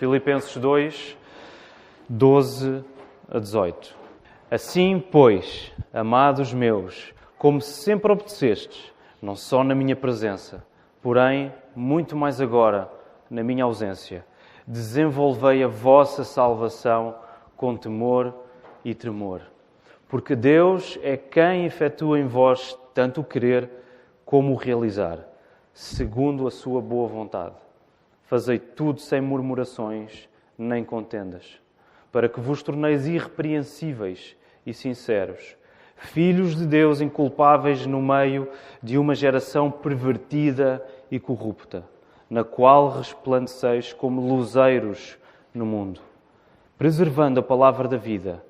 Filipenses 2, 12 a 18. Assim, pois, amados meus, como sempre obedecestes, não só na minha presença, porém, muito mais agora, na minha ausência, desenvolvei a vossa salvação com temor e tremor. Porque Deus é quem efetua em vós tanto o querer como o realizar, segundo a sua boa vontade. Fazei tudo sem murmurações nem contendas, para que vos torneis irrepreensíveis e sinceros, filhos de Deus inculpáveis no meio de uma geração pervertida e corrupta, na qual resplandeceis como luzeiros no mundo, preservando a palavra da vida,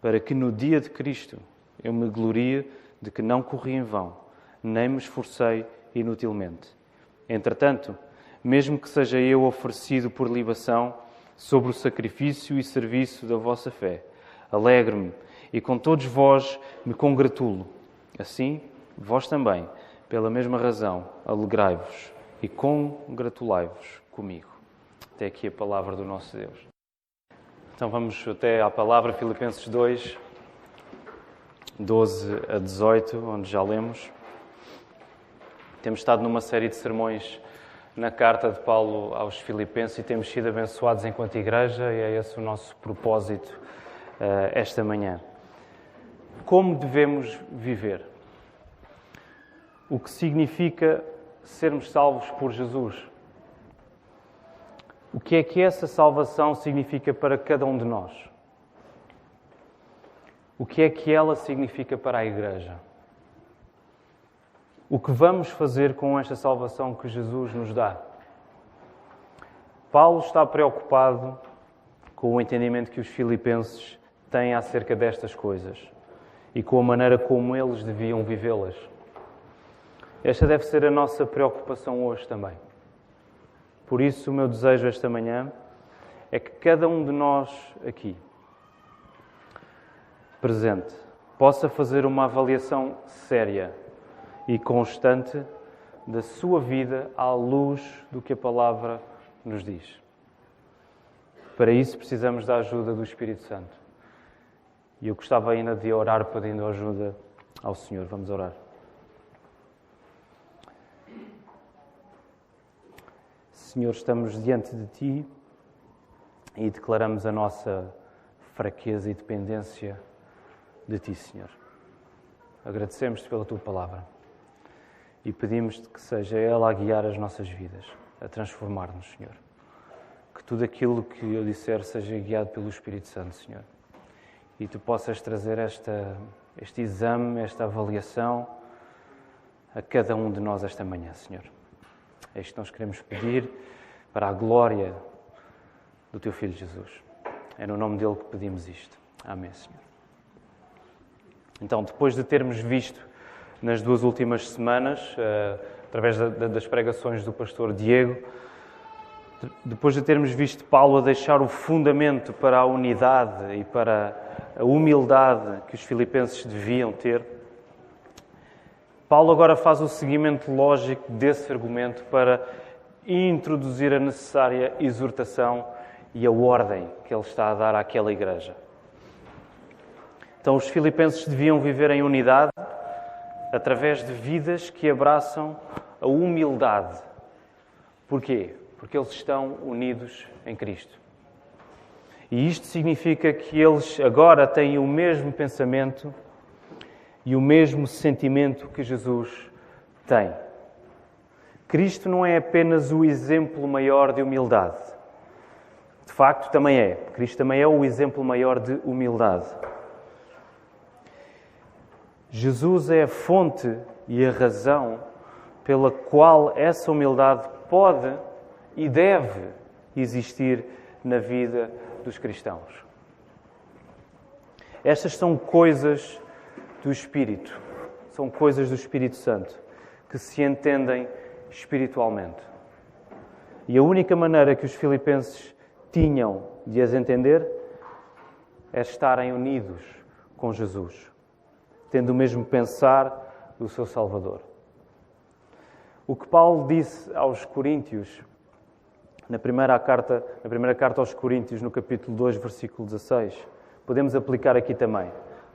para que no dia de Cristo eu me glorie de que não corri em vão, nem me esforcei inutilmente. Entretanto, mesmo que seja eu oferecido por libação sobre o sacrifício e serviço da vossa fé, alegre-me e com todos vós me congratulo. Assim, vós também, pela mesma razão, alegrai-vos e congratulai-vos comigo. Até aqui a palavra do nosso Deus. Então vamos até à palavra Filipenses 2, 12 a 18, onde já lemos. Temos estado numa série de sermões na carta de Paulo aos Filipenses e temos sido abençoados enquanto igreja e é esse o nosso propósito uh, esta manhã. Como devemos viver? O que significa sermos salvos por Jesus? O que é que essa salvação significa para cada um de nós? O que é que ela significa para a Igreja? O que vamos fazer com esta salvação que Jesus nos dá? Paulo está preocupado com o entendimento que os filipenses têm acerca destas coisas e com a maneira como eles deviam vivê-las. Esta deve ser a nossa preocupação hoje também. Por isso, o meu desejo esta manhã é que cada um de nós aqui, presente, possa fazer uma avaliação séria e constante da sua vida à luz do que a palavra nos diz. Para isso precisamos da ajuda do Espírito Santo. E eu gostava ainda de orar pedindo ajuda ao Senhor. Vamos orar. Senhor, estamos diante de Ti e declaramos a nossa fraqueza e dependência de Ti, Senhor. Agradecemos-te pela Tua palavra e pedimos-te que seja ela a guiar as nossas vidas, a transformar-nos, Senhor. Que tudo aquilo que eu disser seja guiado pelo Espírito Santo, Senhor. E tu possas trazer esta, este exame, esta avaliação a cada um de nós esta manhã, Senhor. É isto que nós queremos pedir para a glória do Teu Filho Jesus. É no nome dele que pedimos isto. Amém, Senhor. Então, depois de termos visto nas duas últimas semanas, uh, através da, das pregações do pastor Diego, depois de termos visto Paulo a deixar o fundamento para a unidade e para a humildade que os filipenses deviam ter, Paulo agora faz o seguimento lógico desse argumento para introduzir a necessária exortação e a ordem que ele está a dar àquela igreja. Então, os filipenses deviam viver em unidade através de vidas que abraçam a humildade. Porquê? Porque eles estão unidos em Cristo. E isto significa que eles agora têm o mesmo pensamento e o mesmo sentimento que Jesus tem. Cristo não é apenas o exemplo maior de humildade. De facto, também é. Cristo também é o exemplo maior de humildade. Jesus é a fonte e a razão pela qual essa humildade pode e deve existir na vida dos cristãos. Estas são coisas do Espírito, são coisas do Espírito Santo que se entendem espiritualmente. E a única maneira que os filipenses tinham de as entender é estarem unidos com Jesus, tendo o mesmo pensar do seu Salvador. O que Paulo disse aos Coríntios na primeira carta, na primeira carta aos Coríntios, no capítulo 2, versículo 16. Podemos aplicar aqui também.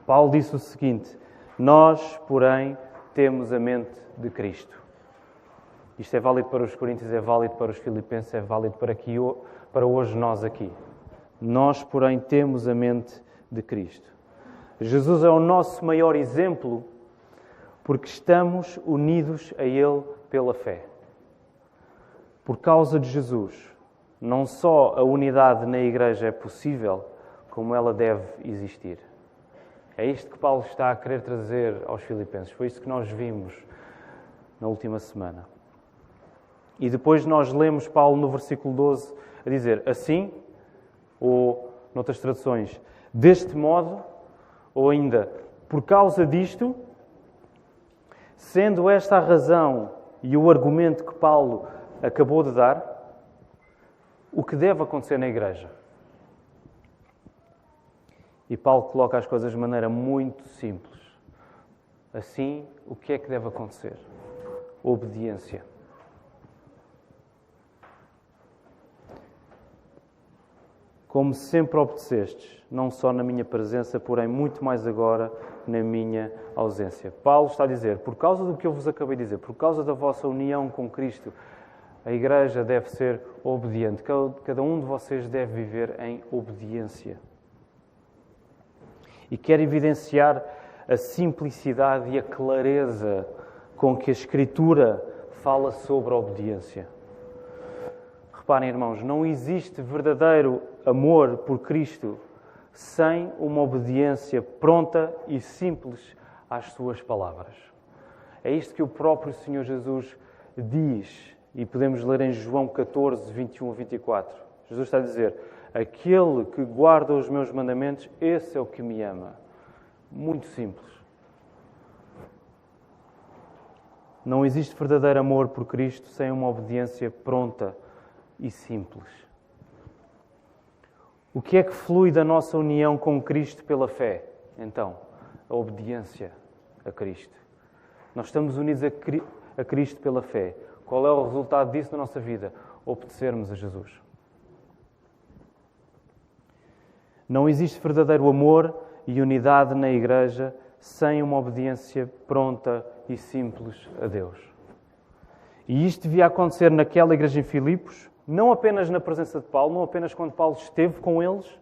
Paulo disse o seguinte: Nós, porém, temos a mente de Cristo. Isto é válido para os Coríntios, é válido para os Filipenses, é válido para, aqui, para hoje nós aqui. Nós, porém, temos a mente de Cristo. Jesus é o nosso maior exemplo porque estamos unidos a Ele pela fé. Por causa de Jesus, não só a unidade na Igreja é possível, como ela deve existir. É isto que Paulo está a querer trazer aos Filipenses. Foi isso que nós vimos na última semana. E depois nós lemos Paulo no versículo 12 a dizer assim, ou noutras traduções, deste modo, ou ainda por causa disto, Sendo esta a razão e o argumento que Paulo acabou de dar, o que deve acontecer na igreja? E Paulo coloca as coisas de maneira muito simples. Assim, o que é que deve acontecer? Obediência. Como sempre obedecestes, não só na minha presença, porém muito mais agora na minha ausência. Paulo está a dizer, por causa do que eu vos acabei de dizer, por causa da vossa união com Cristo, a igreja deve ser obediente. Cada um de vocês deve viver em obediência. E quer evidenciar a simplicidade e a clareza com que a Escritura fala sobre a obediência. Reparem, irmãos, não existe verdadeiro amor por Cristo sem uma obediência pronta e simples às suas palavras. É isto que o próprio Senhor Jesus diz, e podemos ler em João 14, 21 a 24. Jesus está a dizer: Aquele que guarda os meus mandamentos, esse é o que me ama. Muito simples. Não existe verdadeiro amor por Cristo sem uma obediência pronta e simples. O que é que flui da nossa união com Cristo pela fé? Então, a obediência a Cristo. Nós estamos unidos a Cristo pela fé. Qual é o resultado disso na nossa vida? Obedecermos a Jesus. Não existe verdadeiro amor e unidade na igreja sem uma obediência pronta e simples a Deus. E isto devia acontecer naquela igreja em Filipos, não apenas na presença de Paulo, não apenas quando Paulo esteve com eles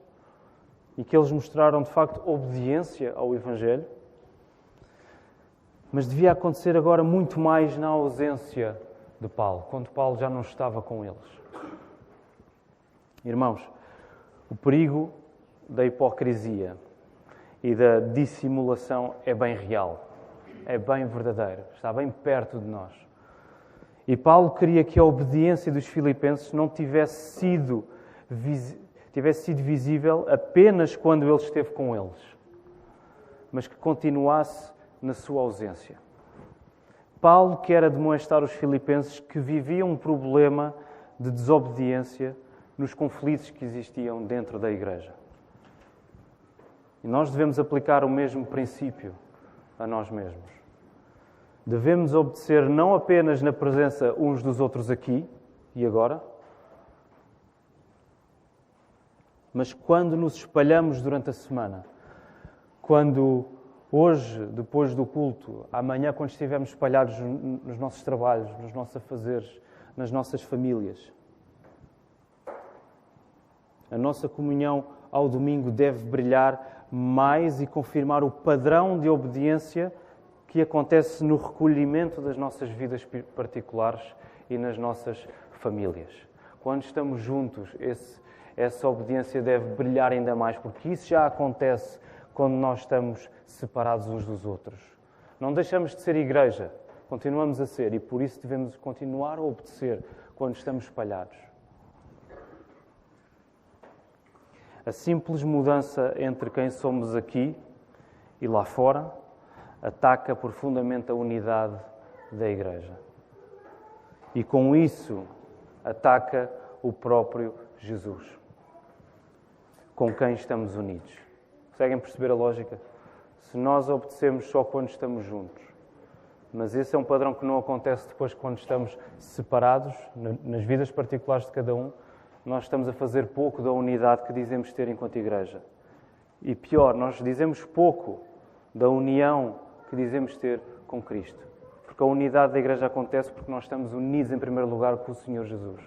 e que eles mostraram de facto obediência ao Evangelho, mas devia acontecer agora muito mais na ausência de Paulo, quando Paulo já não estava com eles. Irmãos, o perigo da hipocrisia e da dissimulação é bem real, é bem verdadeiro, está bem perto de nós. E Paulo queria que a obediência dos filipenses não tivesse sido, tivesse sido visível apenas quando ele esteve com eles, mas que continuasse na sua ausência. Paulo quer demonstrar aos filipenses que viviam um problema de desobediência nos conflitos que existiam dentro da igreja. E nós devemos aplicar o mesmo princípio a nós mesmos. Devemos obedecer não apenas na presença uns dos outros aqui e agora, mas quando nos espalhamos durante a semana. Quando hoje, depois do culto, amanhã, quando estivermos espalhados nos nossos trabalhos, nos nossos afazeres, nas nossas famílias. A nossa comunhão ao domingo deve brilhar mais e confirmar o padrão de obediência que acontece no recolhimento das nossas vidas particulares e nas nossas famílias. Quando estamos juntos, esse, essa obediência deve brilhar ainda mais, porque isso já acontece quando nós estamos separados uns dos outros. Não deixamos de ser igreja, continuamos a ser e por isso devemos continuar a obedecer quando estamos espalhados. A simples mudança entre quem somos aqui e lá fora ataca profundamente a unidade da Igreja. E com isso ataca o próprio Jesus, com quem estamos unidos. Conseguem perceber a lógica? Se nós obedecemos só quando estamos juntos, mas esse é um padrão que não acontece depois quando estamos separados, nas vidas particulares de cada um. Nós estamos a fazer pouco da unidade que dizemos ter enquanto igreja. E pior, nós dizemos pouco da união que dizemos ter com Cristo. Porque a unidade da igreja acontece porque nós estamos unidos em primeiro lugar com o Senhor Jesus.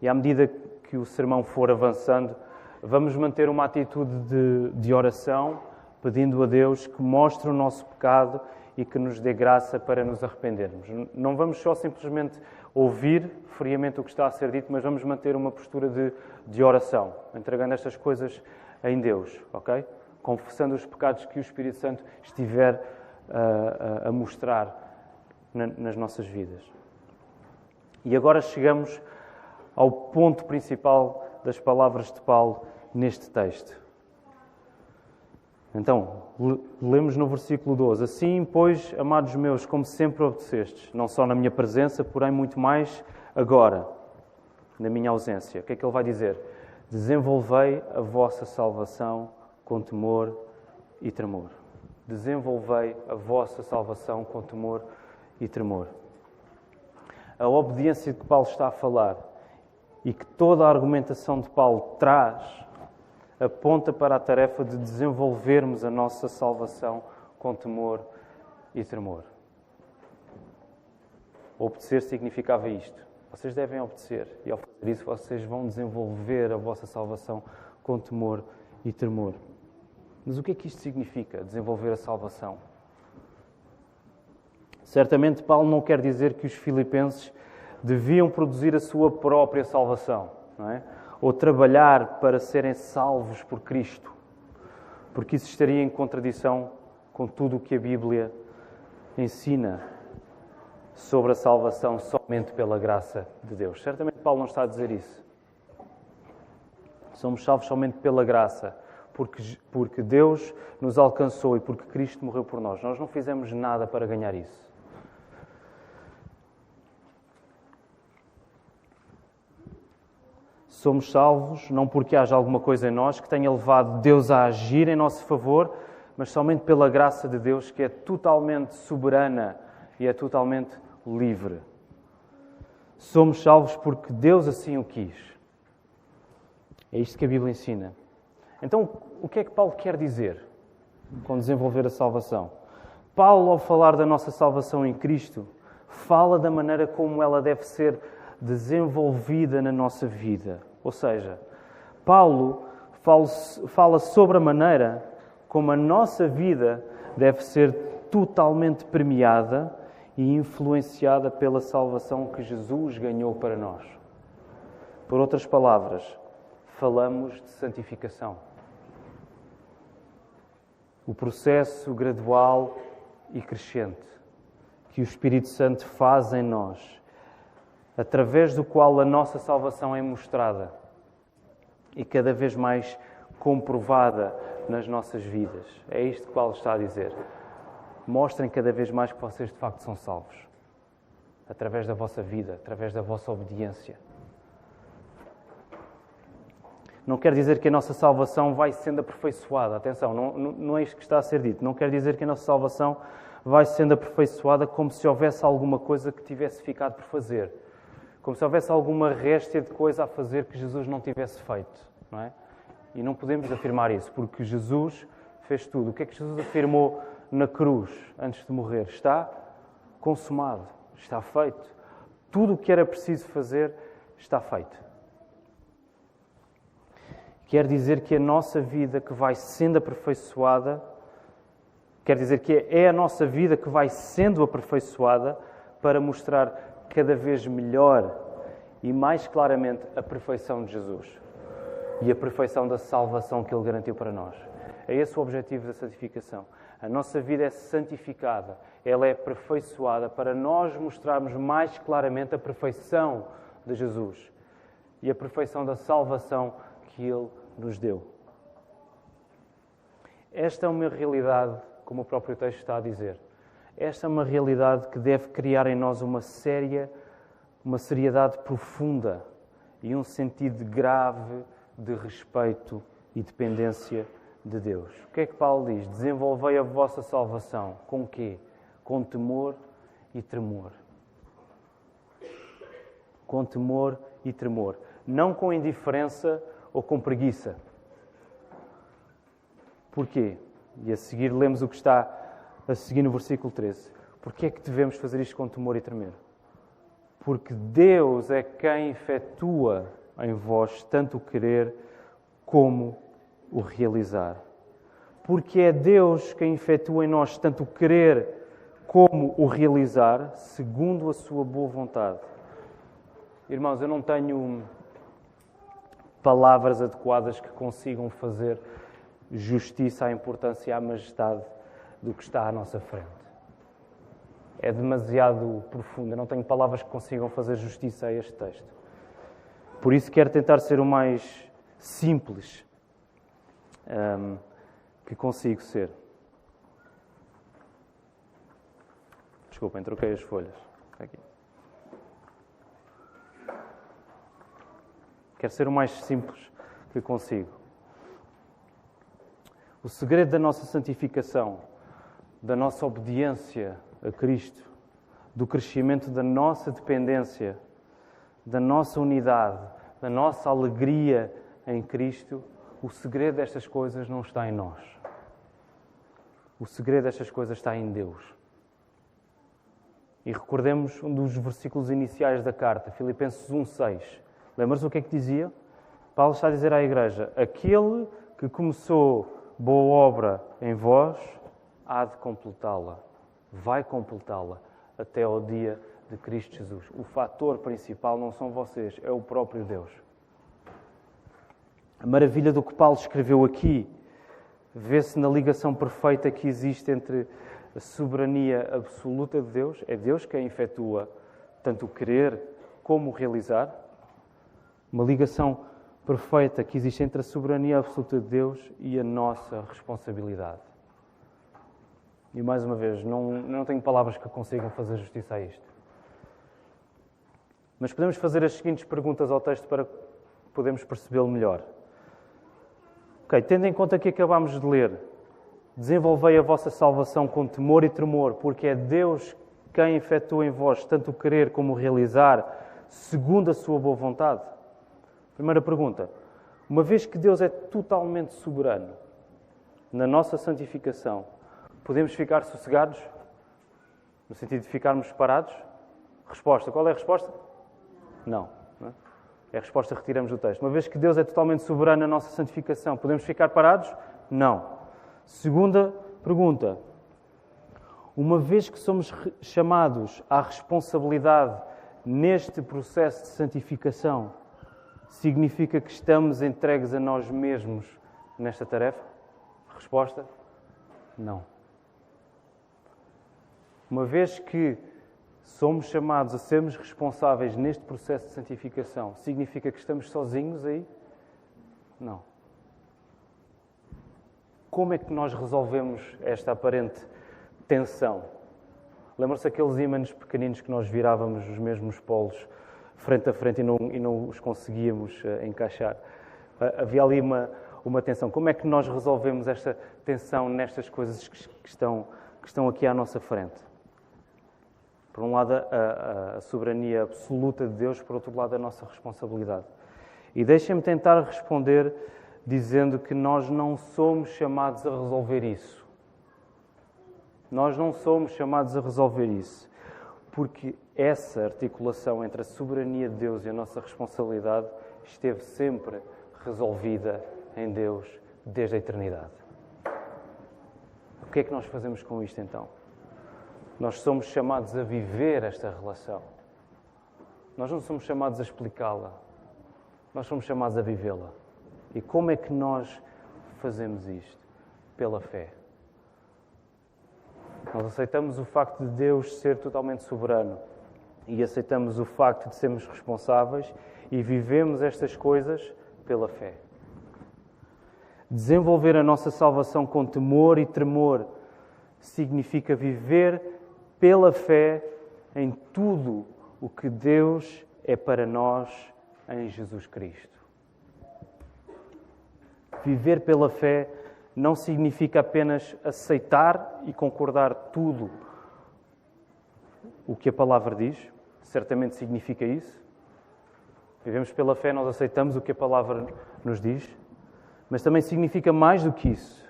E à medida que o sermão for avançando, vamos manter uma atitude de, de oração, pedindo a Deus que mostre o nosso pecado e que nos dê graça para nos arrependermos. Não vamos só simplesmente ouvir friamente o que está a ser dito, mas vamos manter uma postura de, de oração, entregando estas coisas em Deus, ok? Confessando os pecados que o Espírito Santo estiver uh, a mostrar na, nas nossas vidas. E agora chegamos ao ponto principal das palavras de Paulo neste texto. Então, lemos no versículo 12: Assim, pois, amados meus, como sempre obedecestes, não só na minha presença, porém muito mais agora, na minha ausência. O que é que ele vai dizer? Desenvolvei a vossa salvação com temor e tremor. Desenvolvei a vossa salvação com temor e tremor. A obediência de que Paulo está a falar e que toda a argumentação de Paulo traz aponta para a tarefa de desenvolvermos a nossa salvação com temor e tremor. Obedecer significava isto. Vocês devem obedecer e ao fazer isso vocês vão desenvolver a vossa salvação com temor e tremor. Mas o que é que isto significa, desenvolver a salvação? Certamente Paulo não quer dizer que os filipenses deviam produzir a sua própria salvação, é? ou trabalhar para serem salvos por Cristo, porque isso estaria em contradição com tudo o que a Bíblia ensina sobre a salvação somente pela graça de Deus. Certamente Paulo não está a dizer isso. Somos salvos somente pela graça, porque, porque Deus nos alcançou e porque Cristo morreu por nós. Nós não fizemos nada para ganhar isso. Somos salvos não porque haja alguma coisa em nós que tenha levado Deus a agir em nosso favor, mas somente pela graça de Deus que é totalmente soberana e é totalmente livre. Somos salvos porque Deus assim o quis. É isto que a Bíblia ensina. Então, o que é que Paulo quer dizer com desenvolver a salvação? Paulo, ao falar da nossa salvação em Cristo, fala da maneira como ela deve ser desenvolvida na nossa vida. Ou seja, Paulo fala sobre a maneira como a nossa vida deve ser totalmente premiada e influenciada pela salvação que Jesus ganhou para nós. Por outras palavras, falamos de santificação. O processo gradual e crescente que o Espírito Santo faz em nós através do qual a nossa salvação é mostrada e cada vez mais comprovada nas nossas vidas. É isto que Paulo está a dizer. Mostrem cada vez mais que vocês de facto são salvos. Através da vossa vida, através da vossa obediência. Não quer dizer que a nossa salvação vai sendo aperfeiçoada. Atenção, não, não é isto que está a ser dito. Não quer dizer que a nossa salvação vai sendo aperfeiçoada como se houvesse alguma coisa que tivesse ficado por fazer como se houvesse alguma réstia de coisa a fazer que Jesus não tivesse feito, não é? E não podemos afirmar isso, porque Jesus fez tudo. O que é que Jesus afirmou na cruz antes de morrer? Está consumado, está feito. Tudo o que era preciso fazer está feito. Quer dizer que a nossa vida que vai sendo aperfeiçoada, quer dizer que é a nossa vida que vai sendo aperfeiçoada para mostrar cada vez melhor e mais claramente a perfeição de Jesus e a perfeição da salvação que Ele garantiu para nós. É esse o objetivo da santificação. A nossa vida é santificada, ela é aperfeiçoada para nós mostrarmos mais claramente a perfeição de Jesus e a perfeição da salvação que Ele nos deu. Esta é uma realidade, como o próprio texto está a dizer. Esta é uma realidade que deve criar em nós uma séria, uma seriedade profunda e um sentido grave de respeito e dependência de Deus. O que é que Paulo diz? Desenvolvei a vossa salvação. Com quê? Com temor e tremor. Com temor e tremor. Não com indiferença ou com preguiça. Porquê? E a seguir lemos o que está a seguir no versículo 13. Porquê é que devemos fazer isto com temor e tremer? Porque Deus é quem efetua em vós tanto o querer como o realizar. Porque é Deus quem efetua em nós tanto o querer como o realizar, segundo a sua boa vontade. Irmãos, eu não tenho palavras adequadas que consigam fazer justiça à importância e à majestade do que está à nossa frente. É demasiado profundo, eu não tenho palavras que consigam fazer justiça a este texto. Por isso quero tentar ser o mais simples um, que consigo ser. Desculpem, troquei as folhas. Aqui. Quero ser o mais simples que consigo. O segredo da nossa santificação, da nossa obediência a Cristo, do crescimento da nossa dependência, da nossa unidade, da nossa alegria em Cristo, o segredo destas coisas não está em nós. O segredo destas coisas está em Deus. E recordemos um dos versículos iniciais da carta, Filipenses 1,6. Lembras o que é que dizia? Paulo está a dizer à igreja: Aquele que começou boa obra em vós, há de completá-la, vai completá-la até ao dia de Cristo Jesus. O fator principal não são vocês, é o próprio Deus. A maravilha do que Paulo escreveu aqui vê-se na ligação perfeita que existe entre a soberania absoluta de Deus, é Deus quem efetua tanto o querer como o realizar, uma ligação perfeita que existe entre a soberania absoluta de Deus e a nossa responsabilidade. E mais uma vez, não, não tenho palavras que consigam fazer justiça a isto. Mas podemos fazer as seguintes perguntas ao texto para podermos percebê-lo melhor. Ok, tendo em conta que acabámos de ler, desenvolvei a vossa salvação com temor e tremor, porque é Deus quem efetua em vós tanto o querer como o realizar, segundo a sua boa vontade. Primeira pergunta. Uma vez que Deus é totalmente soberano na nossa santificação, podemos ficar sossegados? No sentido de ficarmos parados? Resposta. Qual é a resposta? Não. É a resposta que retiramos do texto. Uma vez que Deus é totalmente soberano na nossa santificação, podemos ficar parados? Não. Segunda pergunta. Uma vez que somos chamados à responsabilidade neste processo de santificação, significa que estamos entregues a nós mesmos nesta tarefa? Resposta: não. Uma vez que somos chamados a sermos responsáveis neste processo de santificação, significa que estamos sozinhos aí? Não. Como é que nós resolvemos esta aparente tensão? Lembram-se aqueles ímãs pequeninos que nós virávamos os mesmos polos frente a frente e não, e não os conseguíamos uh, encaixar. Uh, havia ali uma, uma tensão. Como é que nós resolvemos esta tensão nestas coisas que, que estão, que estão aqui à nossa frente? Por um lado, a, a, soberania absoluta de Deus, por outro lado, a nossa responsabilidade. E deixem-me tentar responder dizendo que nós não somos chamados a resolver isso. Nós não somos chamados a resolver isso porque essa articulação entre a soberania de Deus e a nossa responsabilidade esteve sempre resolvida em Deus desde a eternidade. O que é que nós fazemos com isto então? Nós somos chamados a viver esta relação. Nós não somos chamados a explicá-la. Nós somos chamados a vivê-la. E como é que nós fazemos isto? Pela fé. Nós aceitamos o facto de Deus ser totalmente soberano e aceitamos o facto de sermos responsáveis e vivemos estas coisas pela fé. Desenvolver a nossa salvação com temor e tremor significa viver pela fé em tudo o que Deus é para nós em Jesus Cristo. Viver pela fé não significa apenas aceitar e concordar tudo o que a palavra diz, certamente significa isso. Vivemos pela fé, nós aceitamos o que a palavra nos diz, mas também significa mais do que isso.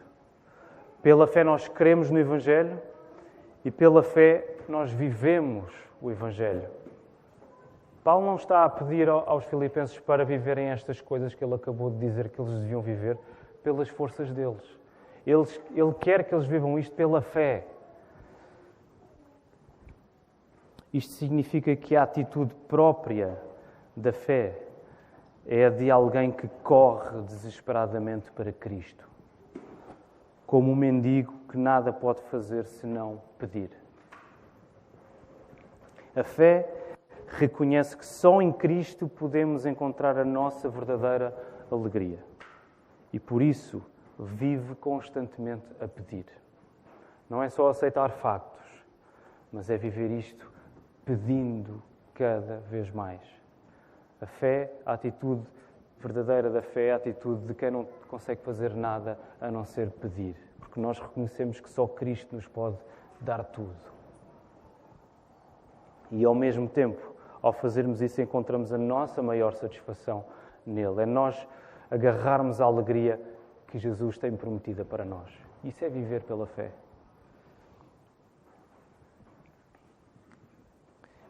Pela fé nós cremos no Evangelho e pela fé nós vivemos o Evangelho. Paulo não está a pedir aos filipenses para viverem estas coisas que ele acabou de dizer que eles deviam viver pelas forças deles. Eles, ele quer que eles vivam isto pela fé. Isto significa que a atitude própria da fé é a de alguém que corre desesperadamente para Cristo, como um mendigo que nada pode fazer senão pedir. A fé reconhece que só em Cristo podemos encontrar a nossa verdadeira alegria e por isso vive constantemente a pedir. Não é só aceitar factos, mas é viver isto pedindo cada vez mais. A fé, a atitude verdadeira da fé, a atitude de quem não consegue fazer nada a não ser pedir, porque nós reconhecemos que só Cristo nos pode dar tudo. E ao mesmo tempo, ao fazermos isso, encontramos a nossa maior satisfação nele. É nós agarrarmos a alegria que Jesus tem prometida para nós. Isso é viver pela fé.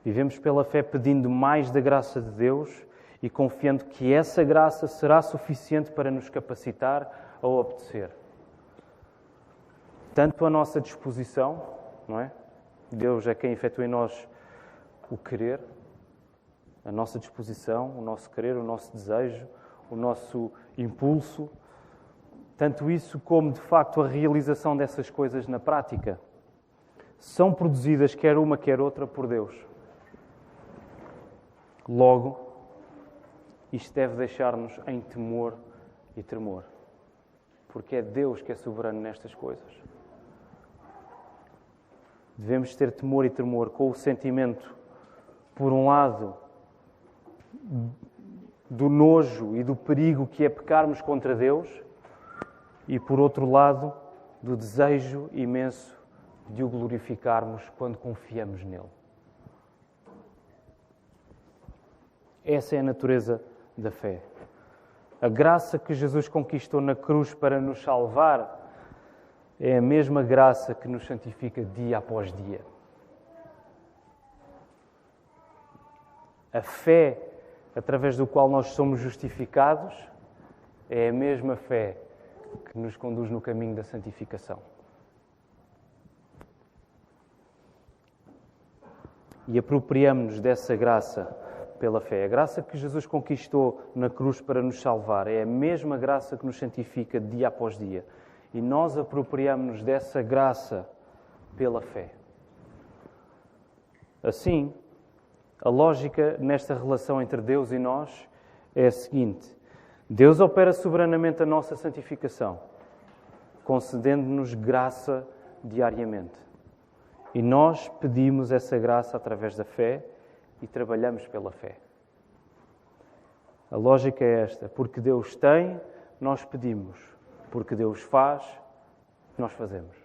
Vivemos pela fé pedindo mais da graça de Deus e confiando que essa graça será suficiente para nos capacitar a obedecer. Tanto a nossa disposição, não é? Deus é quem efetua em nós o querer, a nossa disposição, o nosso querer, o nosso desejo, o nosso impulso, tanto isso como, de facto, a realização dessas coisas na prática, são produzidas, quer uma, quer outra, por Deus. Logo, isto deve deixar-nos em temor e tremor, porque é Deus que é soberano nestas coisas. Devemos ter temor e tremor com o sentimento, por um lado, do nojo e do perigo que é pecarmos contra Deus e, por outro lado, do desejo imenso de o glorificarmos quando confiamos nele. Essa é a natureza da fé. A graça que Jesus conquistou na cruz para nos salvar é a mesma graça que nos santifica dia após dia. A fé através do qual nós somos justificados é a mesma fé que nos conduz no caminho da santificação. E apropriamos-nos dessa graça pela fé. A graça que Jesus conquistou na cruz para nos salvar é a mesma graça que nos santifica dia após dia. E nós apropriamos-nos dessa graça pela fé. Assim, a lógica nesta relação entre Deus e nós é a seguinte: Deus opera soberanamente a nossa santificação, concedendo-nos graça diariamente. E nós pedimos essa graça através da fé e trabalhamos pela fé. A lógica é esta: porque Deus tem, nós pedimos. Porque Deus faz, nós fazemos.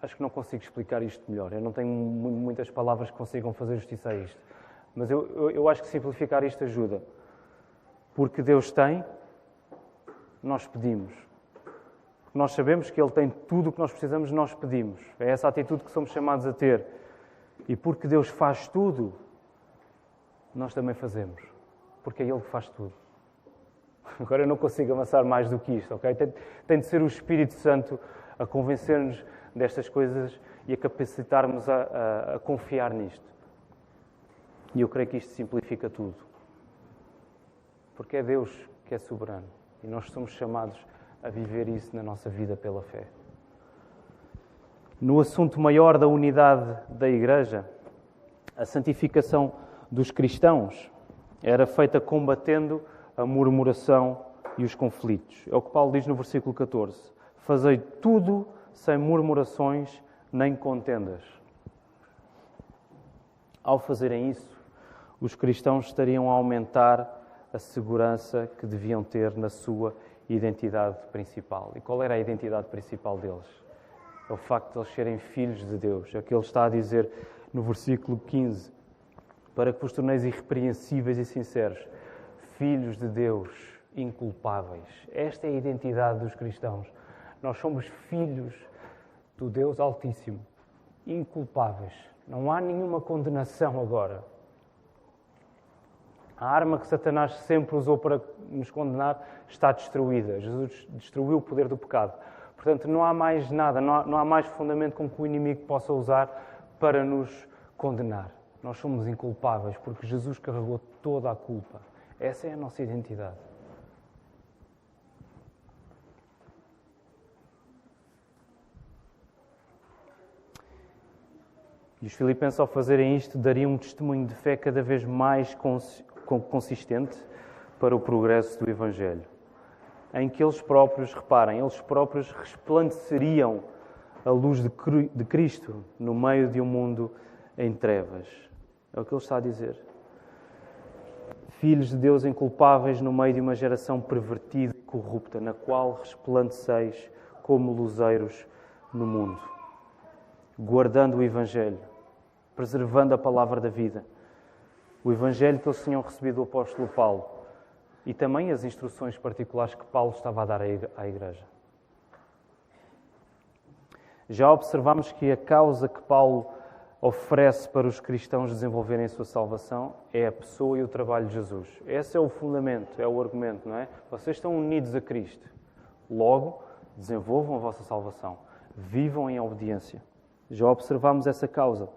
Acho que não consigo explicar isto melhor. Eu não tenho muitas palavras que consigam fazer justiça a isto. Mas eu, eu, eu acho que simplificar isto ajuda porque Deus tem, nós pedimos. Nós sabemos que Ele tem tudo o que nós precisamos, nós pedimos. É essa atitude que somos chamados a ter. E porque Deus faz tudo, nós também fazemos. Porque é Ele que faz tudo. Agora eu não consigo avançar mais do que isto, ok? Tem, tem de ser o Espírito Santo a convencer-nos destas coisas e a capacitar-nos a, a, a confiar nisto. E eu creio que isto simplifica tudo porque é Deus que é soberano e nós somos chamados a viver isso na nossa vida pela fé. No assunto maior da unidade da Igreja, a santificação dos cristãos era feita combatendo a murmuração e os conflitos. É o que Paulo diz no versículo 14: Fazei tudo sem murmurações nem contendas. Ao fazerem isso, os cristãos estariam a aumentar a segurança que deviam ter na sua identidade principal. E qual era a identidade principal deles? É o facto de eles serem filhos de Deus. É o que ele está a dizer no versículo 15: Para que vos torneis irrepreensíveis e sinceros, filhos de Deus, inculpáveis. Esta é a identidade dos cristãos. Nós somos filhos do Deus Altíssimo, inculpáveis. Não há nenhuma condenação agora. A arma que Satanás sempre usou para nos condenar está destruída. Jesus destruiu o poder do pecado. Portanto, não há mais nada, não há, não há mais fundamento com que o inimigo possa usar para nos condenar. Nós somos inculpáveis porque Jesus carregou toda a culpa. Essa é a nossa identidade. E os filipenses, ao fazerem isto, dariam um testemunho de fé cada vez mais consistente para o progresso do Evangelho, em que eles próprios, reparem, eles próprios resplandeceriam a luz de Cristo no meio de um mundo em trevas. É o que ele está a dizer. Filhos de Deus inculpáveis no meio de uma geração pervertida e corrupta, na qual resplandeceis como luzeiros no mundo, guardando o Evangelho, preservando a palavra da vida o Evangelho que eles tinham recebido do apóstolo Paulo e também as instruções particulares que Paulo estava a dar à Igreja. Já observamos que a causa que Paulo oferece para os cristãos desenvolverem a sua salvação é a pessoa e o trabalho de Jesus. Esse é o fundamento, é o argumento, não é? Vocês estão unidos a Cristo. Logo, desenvolvam a vossa salvação. Vivam em obediência. Já observamos essa causa.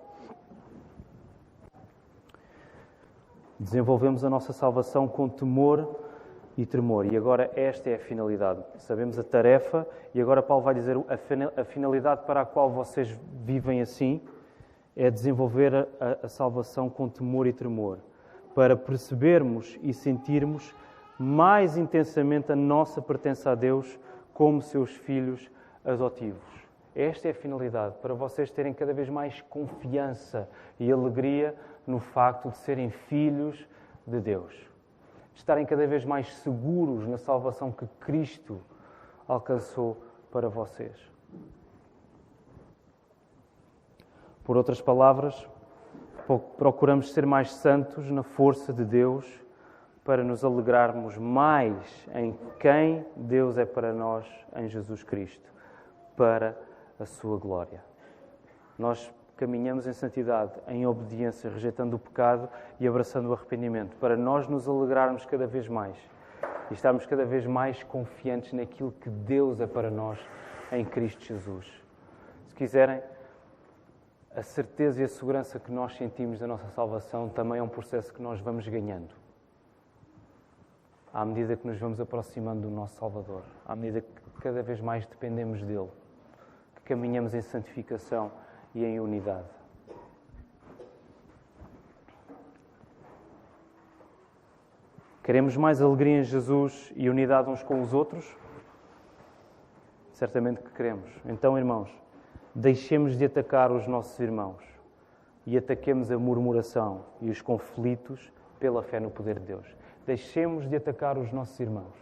Desenvolvemos a nossa salvação com temor e tremor. E agora esta é a finalidade. Sabemos a tarefa e agora Paulo vai dizer a finalidade para a qual vocês vivem assim é desenvolver a, a salvação com temor e tremor, para percebermos e sentirmos mais intensamente a nossa pertença a Deus como seus filhos adotivos. Esta é a finalidade, para vocês terem cada vez mais confiança e alegria no facto de serem filhos de Deus, de estarem cada vez mais seguros na salvação que Cristo alcançou para vocês. Por outras palavras, procuramos ser mais santos na força de Deus para nos alegrarmos mais em quem Deus é para nós em Jesus Cristo, para a sua glória. Nós caminhamos em santidade, em obediência, rejeitando o pecado e abraçando o arrependimento, para nós nos alegrarmos cada vez mais e estarmos cada vez mais confiantes naquilo que Deus é para nós em Cristo Jesus. Se quiserem, a certeza e a segurança que nós sentimos da nossa salvação também é um processo que nós vamos ganhando. À medida que nos vamos aproximando do nosso Salvador, à medida que cada vez mais dependemos dele, que caminhamos em santificação e em unidade. Queremos mais alegria em Jesus e unidade uns com os outros? Certamente que queremos. Então, irmãos, deixemos de atacar os nossos irmãos e ataquemos a murmuração e os conflitos pela fé no poder de Deus. Deixemos de atacar os nossos irmãos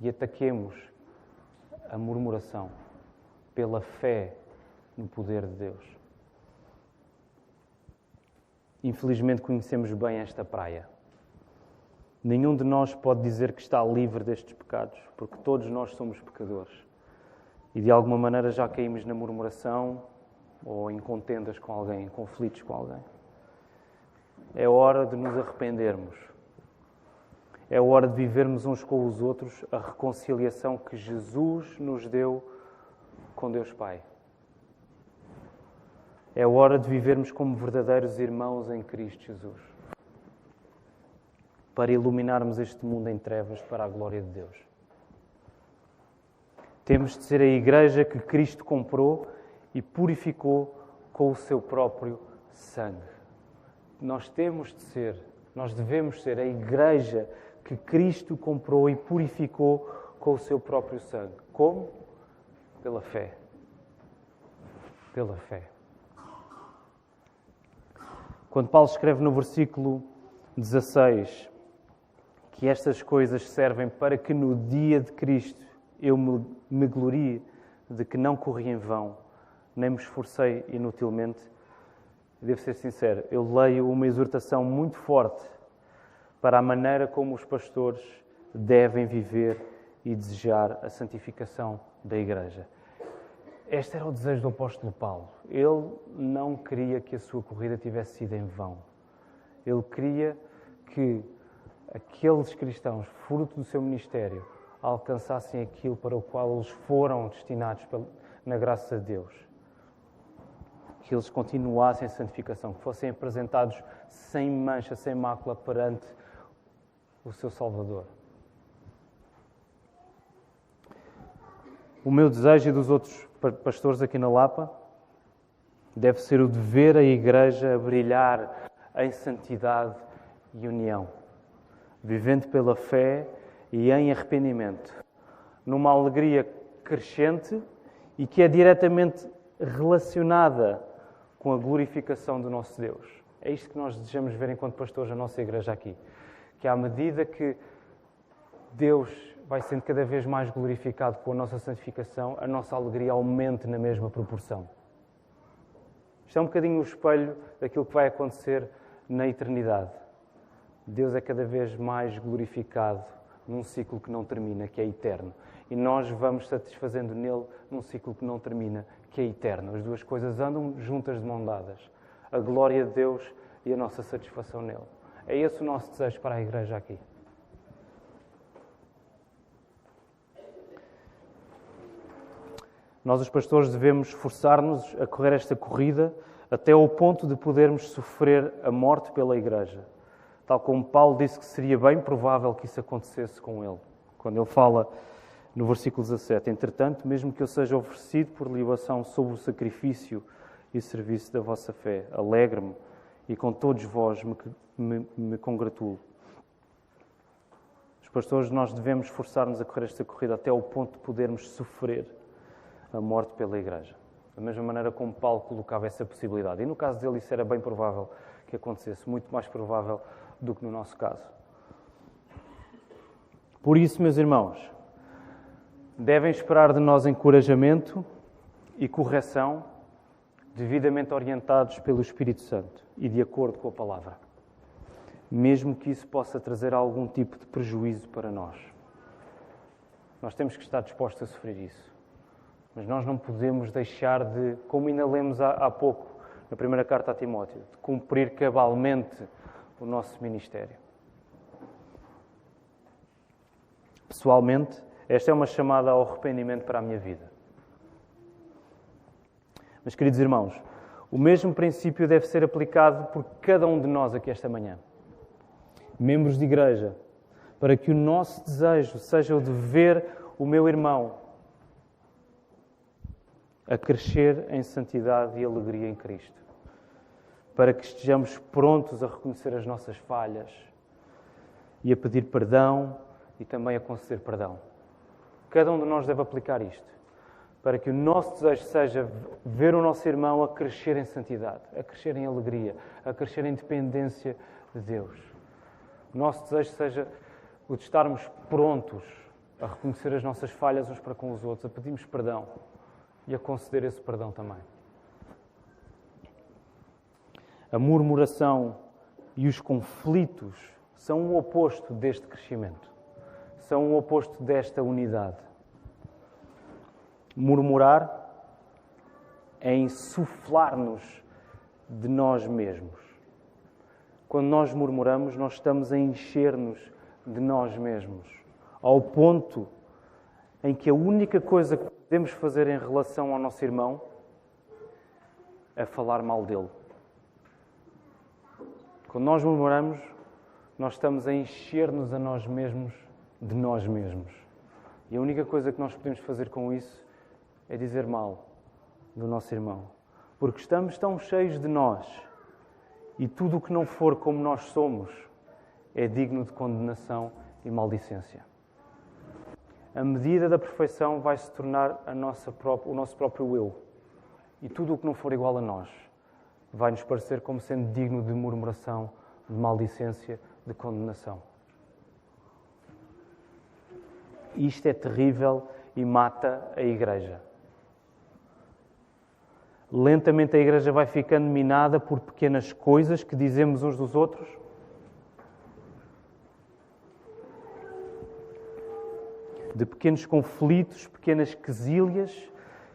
e ataquemos a murmuração pela fé no poder de Deus. Infelizmente conhecemos bem esta praia. Nenhum de nós pode dizer que está livre destes pecados, porque todos nós somos pecadores. E de alguma maneira já caímos na murmuração ou em contendas com alguém, em conflitos com alguém. É hora de nos arrependermos. É hora de vivermos uns com os outros a reconciliação que Jesus nos deu com Deus Pai. É hora de vivermos como verdadeiros irmãos em Cristo Jesus. Para iluminarmos este mundo em trevas para a glória de Deus. Temos de ser a igreja que Cristo comprou e purificou com o seu próprio sangue. Nós temos de ser, nós devemos ser a igreja que Cristo comprou e purificou com o seu próprio sangue. Como? Pela fé. Pela fé. Quando Paulo escreve no versículo 16 que estas coisas servem para que no dia de Cristo eu me, me glorie de que não corri em vão, nem me esforcei inutilmente. Devo ser sincero, eu leio uma exortação muito forte para a maneira como os pastores devem viver e desejar a santificação da Igreja. Este era o desejo do apóstolo Paulo. Ele não queria que a sua corrida tivesse sido em vão. Ele queria que aqueles cristãos, fruto do seu ministério, alcançassem aquilo para o qual eles foram destinados na graça de Deus. Que eles continuassem a santificação, que fossem apresentados sem mancha, sem mácula perante o seu Salvador. O meu desejo e dos outros pastores aqui na Lapa deve ser o de ver a Igreja brilhar em santidade e união, vivendo pela fé e em arrependimento, numa alegria crescente e que é diretamente relacionada com a glorificação do nosso Deus. É isto que nós desejamos ver enquanto pastores da nossa igreja aqui. Que à medida que Deus vai sendo cada vez mais glorificado com a nossa santificação, a nossa alegria aumente na mesma proporção. Isto é um bocadinho o espelho daquilo que vai acontecer na eternidade. Deus é cada vez mais glorificado num ciclo que não termina, que é eterno. E nós vamos satisfazendo nele num ciclo que não termina, que é eterno. As duas coisas andam juntas de mão dadas. A glória de Deus e a nossa satisfação nele. É esse o nosso desejo para a igreja aqui. Nós, os pastores, devemos esforçar-nos a correr esta corrida até ao ponto de podermos sofrer a morte pela Igreja. Tal como Paulo disse que seria bem provável que isso acontecesse com ele. Quando ele fala no versículo 17: Entretanto, mesmo que eu seja oferecido por libação sobre o sacrifício e serviço da vossa fé, alegre-me e com todos vós me, me, me congratulo. Os pastores, nós devemos esforçar-nos a correr esta corrida até ao ponto de podermos sofrer a morte pela Igreja. Da mesma maneira como Paulo colocava essa possibilidade. E no caso dele, isso era bem provável que acontecesse, muito mais provável do que no nosso caso. Por isso, meus irmãos, devem esperar de nós encorajamento e correção devidamente orientados pelo Espírito Santo e de acordo com a palavra, mesmo que isso possa trazer algum tipo de prejuízo para nós. Nós temos que estar dispostos a sofrer isso. Mas nós não podemos deixar de, como ainda lemos há, há pouco na primeira carta a Timóteo, de cumprir cabalmente o nosso ministério. Pessoalmente, esta é uma chamada ao arrependimento para a minha vida. Mas, queridos irmãos, o mesmo princípio deve ser aplicado por cada um de nós aqui esta manhã. Membros de igreja, para que o nosso desejo seja o de ver o meu irmão a crescer em santidade e alegria em Cristo, para que estejamos prontos a reconhecer as nossas falhas e a pedir perdão e também a conceder perdão. Cada um de nós deve aplicar isto, para que o nosso desejo seja ver o nosso irmão a crescer em santidade, a crescer em alegria, a crescer em dependência de Deus. O nosso desejo seja o de estarmos prontos a reconhecer as nossas falhas uns para com os outros, a pedirmos perdão e a conceder esse perdão também. A murmuração e os conflitos são o oposto deste crescimento, são o oposto desta unidade. Murmurar é insuflar-nos de nós mesmos. Quando nós murmuramos, nós estamos a encher-nos de nós mesmos, ao ponto em que a única coisa que podemos fazer em relação ao nosso irmão é falar mal dele. Quando nós murmuramos, nós estamos a encher-nos a nós mesmos de nós mesmos. E a única coisa que nós podemos fazer com isso é dizer mal do nosso irmão. Porque estamos tão cheios de nós e tudo o que não for como nós somos é digno de condenação e maldicência a medida da perfeição vai se tornar própria, o nosso próprio eu. E tudo o que não for igual a nós vai nos parecer como sendo digno de murmuração, de maldicência, de condenação. Isto é terrível e mata a igreja. Lentamente a igreja vai ficando minada por pequenas coisas que dizemos uns dos outros. De pequenos conflitos, pequenas quesilhas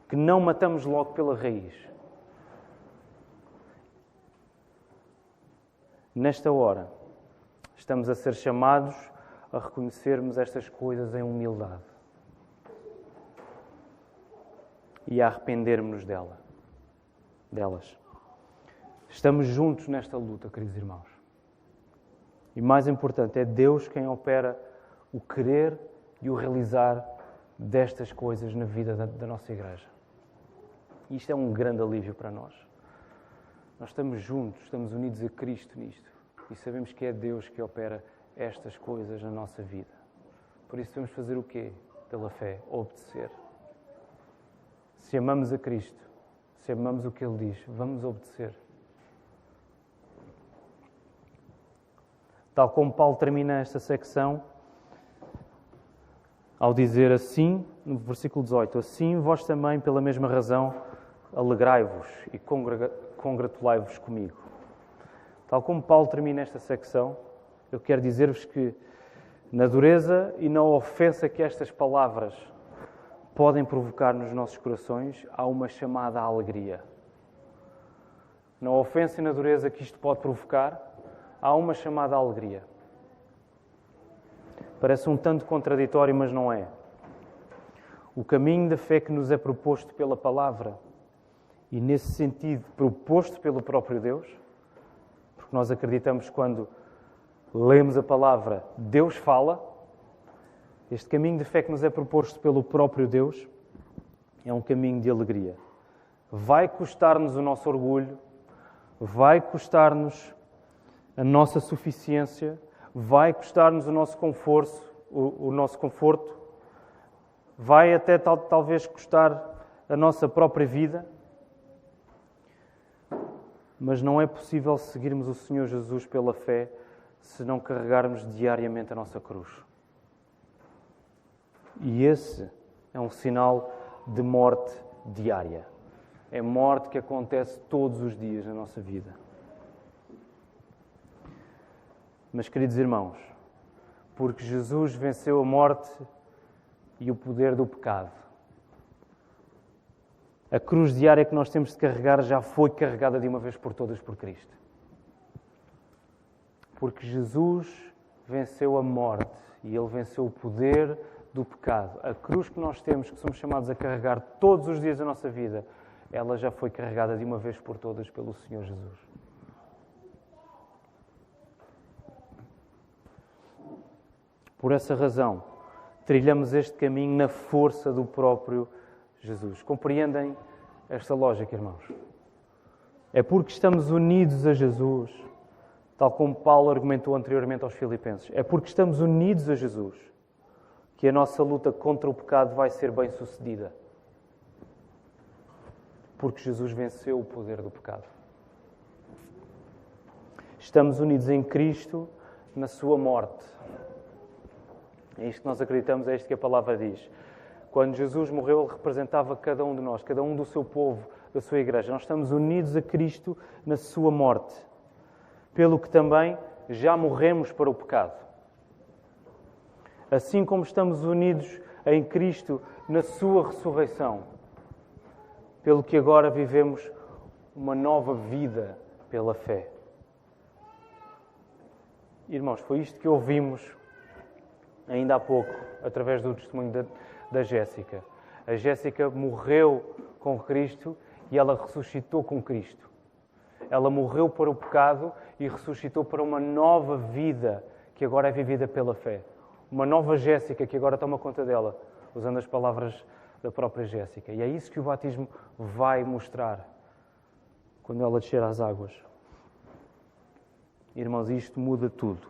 que não matamos logo pela raiz. Nesta hora, estamos a ser chamados a reconhecermos estas coisas em humildade e a arrependermos dela, delas. Estamos juntos nesta luta, queridos irmãos. E mais importante, é Deus quem opera o querer e o realizar destas coisas na vida da, da nossa igreja. E isto é um grande alívio para nós. Nós estamos juntos, estamos unidos a Cristo nisto. E sabemos que é Deus que opera estas coisas na nossa vida. Por isso devemos fazer o quê? Pela fé, obedecer. Se amamos a Cristo, se amamos o que Ele diz, vamos obedecer. Tal como Paulo termina esta secção, ao dizer assim, no versículo 18: Assim vós também, pela mesma razão, alegrai-vos e congratulai-vos comigo. Tal como Paulo termina esta secção, eu quero dizer-vos que na dureza e na ofensa que estas palavras podem provocar nos nossos corações, há uma chamada à alegria. Na ofensa e na dureza que isto pode provocar, há uma chamada à alegria. Parece um tanto contraditório, mas não é. O caminho da fé que nos é proposto pela palavra e, nesse sentido, proposto pelo próprio Deus, porque nós acreditamos quando lemos a palavra, Deus fala. Este caminho de fé que nos é proposto pelo próprio Deus é um caminho de alegria. Vai custar-nos o nosso orgulho, vai custar-nos a nossa suficiência, vai custar-nos o nosso conforto, o, o, nosso conforto, vai até tal, talvez custar a nossa própria vida, mas não é possível seguirmos o Senhor Jesus pela fé se não carregarmos diariamente a nossa cruz. E esse é um sinal de morte diária. É morte que acontece todos os dias na nossa vida. Mas, queridos irmãos, porque Jesus venceu a morte e o poder do pecado, a cruz diária que nós temos de carregar já foi carregada de uma vez por todas por Cristo. Porque Jesus venceu a morte e ele venceu o poder do pecado. A cruz que nós temos, que somos chamados a carregar todos os dias da nossa vida, ela já foi carregada de uma vez por todas pelo Senhor Jesus. Por essa razão, trilhamos este caminho na força do próprio Jesus. Compreendem esta lógica, irmãos? É porque estamos unidos a Jesus tal como Paulo argumentou anteriormente aos Filipenses. É porque estamos unidos a Jesus que a nossa luta contra o pecado vai ser bem sucedida. Porque Jesus venceu o poder do pecado. Estamos unidos em Cristo na Sua morte. É isto que nós acreditamos, é isto que a palavra diz. Quando Jesus morreu, Ele representava cada um de nós, cada um do seu povo, da sua igreja. Nós estamos unidos a Cristo na Sua morte pelo que também já morremos para o pecado. Assim como estamos unidos em Cristo na Sua ressurreição, pelo que agora vivemos uma nova vida pela fé. Irmãos, foi isto que ouvimos ainda há pouco, através do testemunho da, da Jéssica. A Jéssica morreu com Cristo e ela ressuscitou com Cristo. Ela morreu para o pecado e ressuscitou para uma nova vida que agora é vivida pela fé. Uma nova Jéssica que agora toma conta dela, usando as palavras da própria Jéssica. E é isso que o batismo vai mostrar quando ela descer às águas. Irmãos, isto muda tudo.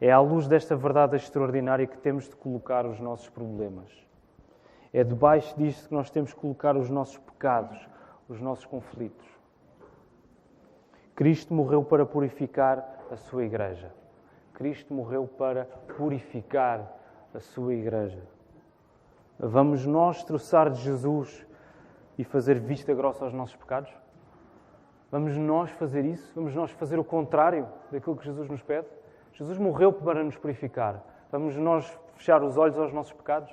É à luz desta verdade extraordinária que temos de colocar os nossos problemas. É debaixo disto que nós temos de colocar os nossos pecados, os nossos conflitos. Cristo morreu para purificar a sua igreja. Cristo morreu para purificar a sua igreja. Vamos nós troçar de Jesus e fazer vista grossa aos nossos pecados? Vamos nós fazer isso? Vamos nós fazer o contrário daquilo que Jesus nos pede? Jesus morreu para nos purificar. Vamos nós fechar os olhos aos nossos pecados?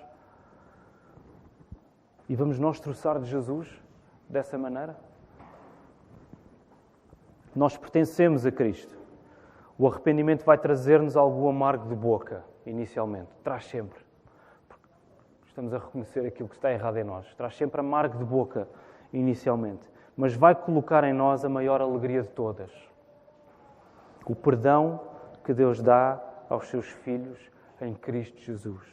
E vamos nós troçar de Jesus dessa maneira? Nós pertencemos a Cristo. O arrependimento vai trazer-nos algum amargo de boca, inicialmente. Traz sempre. Estamos a reconhecer aquilo que está errado em nós. Traz sempre amargo de boca, inicialmente. Mas vai colocar em nós a maior alegria de todas. O perdão que Deus dá aos seus filhos em Cristo Jesus.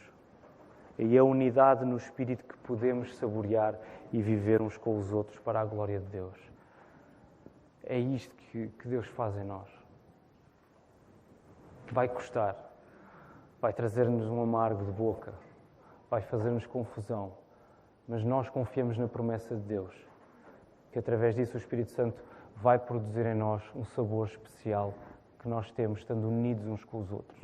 E a unidade no Espírito que podemos saborear e viver uns com os outros para a glória de Deus. É isto que, que Deus faz em nós. Vai custar, vai trazer-nos um amargo de boca, vai fazer-nos confusão, mas nós confiamos na promessa de Deus, que através disso o Espírito Santo vai produzir em nós um sabor especial que nós temos estando unidos uns com os outros.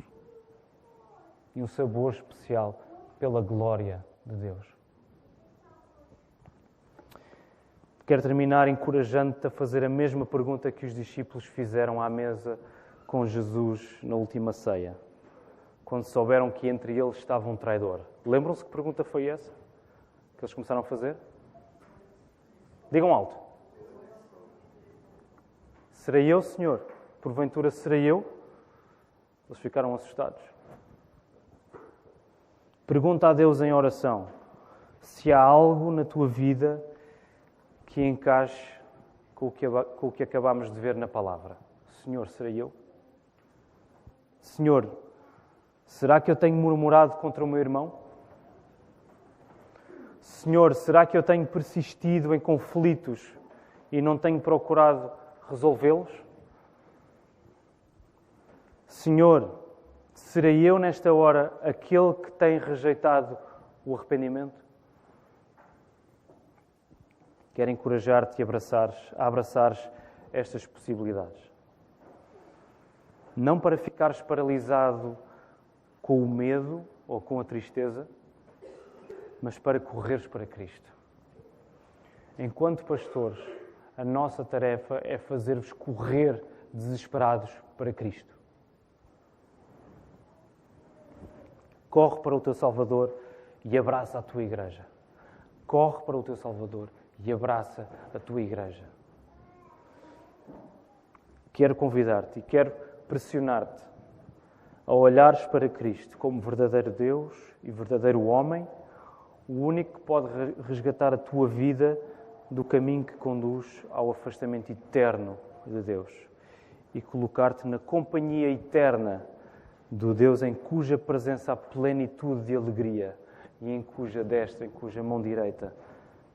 E um sabor especial pela glória de Deus. Quero terminar encorajando-te a fazer a mesma pergunta que os discípulos fizeram à mesa com Jesus na última ceia, quando souberam que entre eles estava um traidor. Lembram-se que pergunta foi essa que eles começaram a fazer? Digam alto. Serei eu, Senhor? Porventura serei eu? Eles ficaram assustados. Pergunta a Deus em oração se há algo na tua vida que encaixe com o que, com o que acabamos de ver na palavra. Senhor, serei eu? Senhor, será que eu tenho murmurado contra o meu irmão? Senhor, será que eu tenho persistido em conflitos e não tenho procurado resolvê-los? Senhor, Serei eu, nesta hora, aquele que tem rejeitado o arrependimento? Quero encorajar-te a abraçares, a abraçares estas possibilidades. Não para ficares paralisado com o medo ou com a tristeza, mas para correres para Cristo. Enquanto pastores, a nossa tarefa é fazer-vos correr desesperados para Cristo. Corre para o teu Salvador e abraça a tua igreja. Corre para o teu Salvador e abraça a tua igreja. Quero convidar-te e quero pressionar-te a olhares para Cristo como verdadeiro Deus e verdadeiro homem, o único que pode resgatar a tua vida do caminho que conduz ao afastamento eterno de Deus e colocar-te na companhia eterna do Deus em cuja presença há plenitude de alegria e em cuja destra, em cuja mão direita,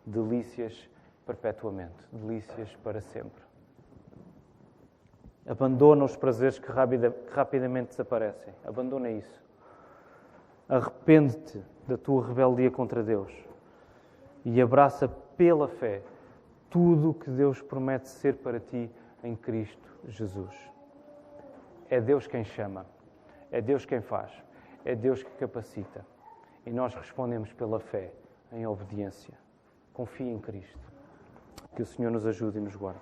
delícias perpetuamente, delícias para sempre. Abandona os prazeres que, rapida, rapidamente desaparecem. Abandona isso. Arrepende-te da tua rebeldia contra Deus e abraça pela fé tudo o que Deus promete ser para ti em Cristo Jesus. É Deus quem chama. É Deus quem faz, é Deus que capacita. E nós respondemos pela fé, em obediência. Confie em Cristo. Que o Senhor nos ajude e nos guarde.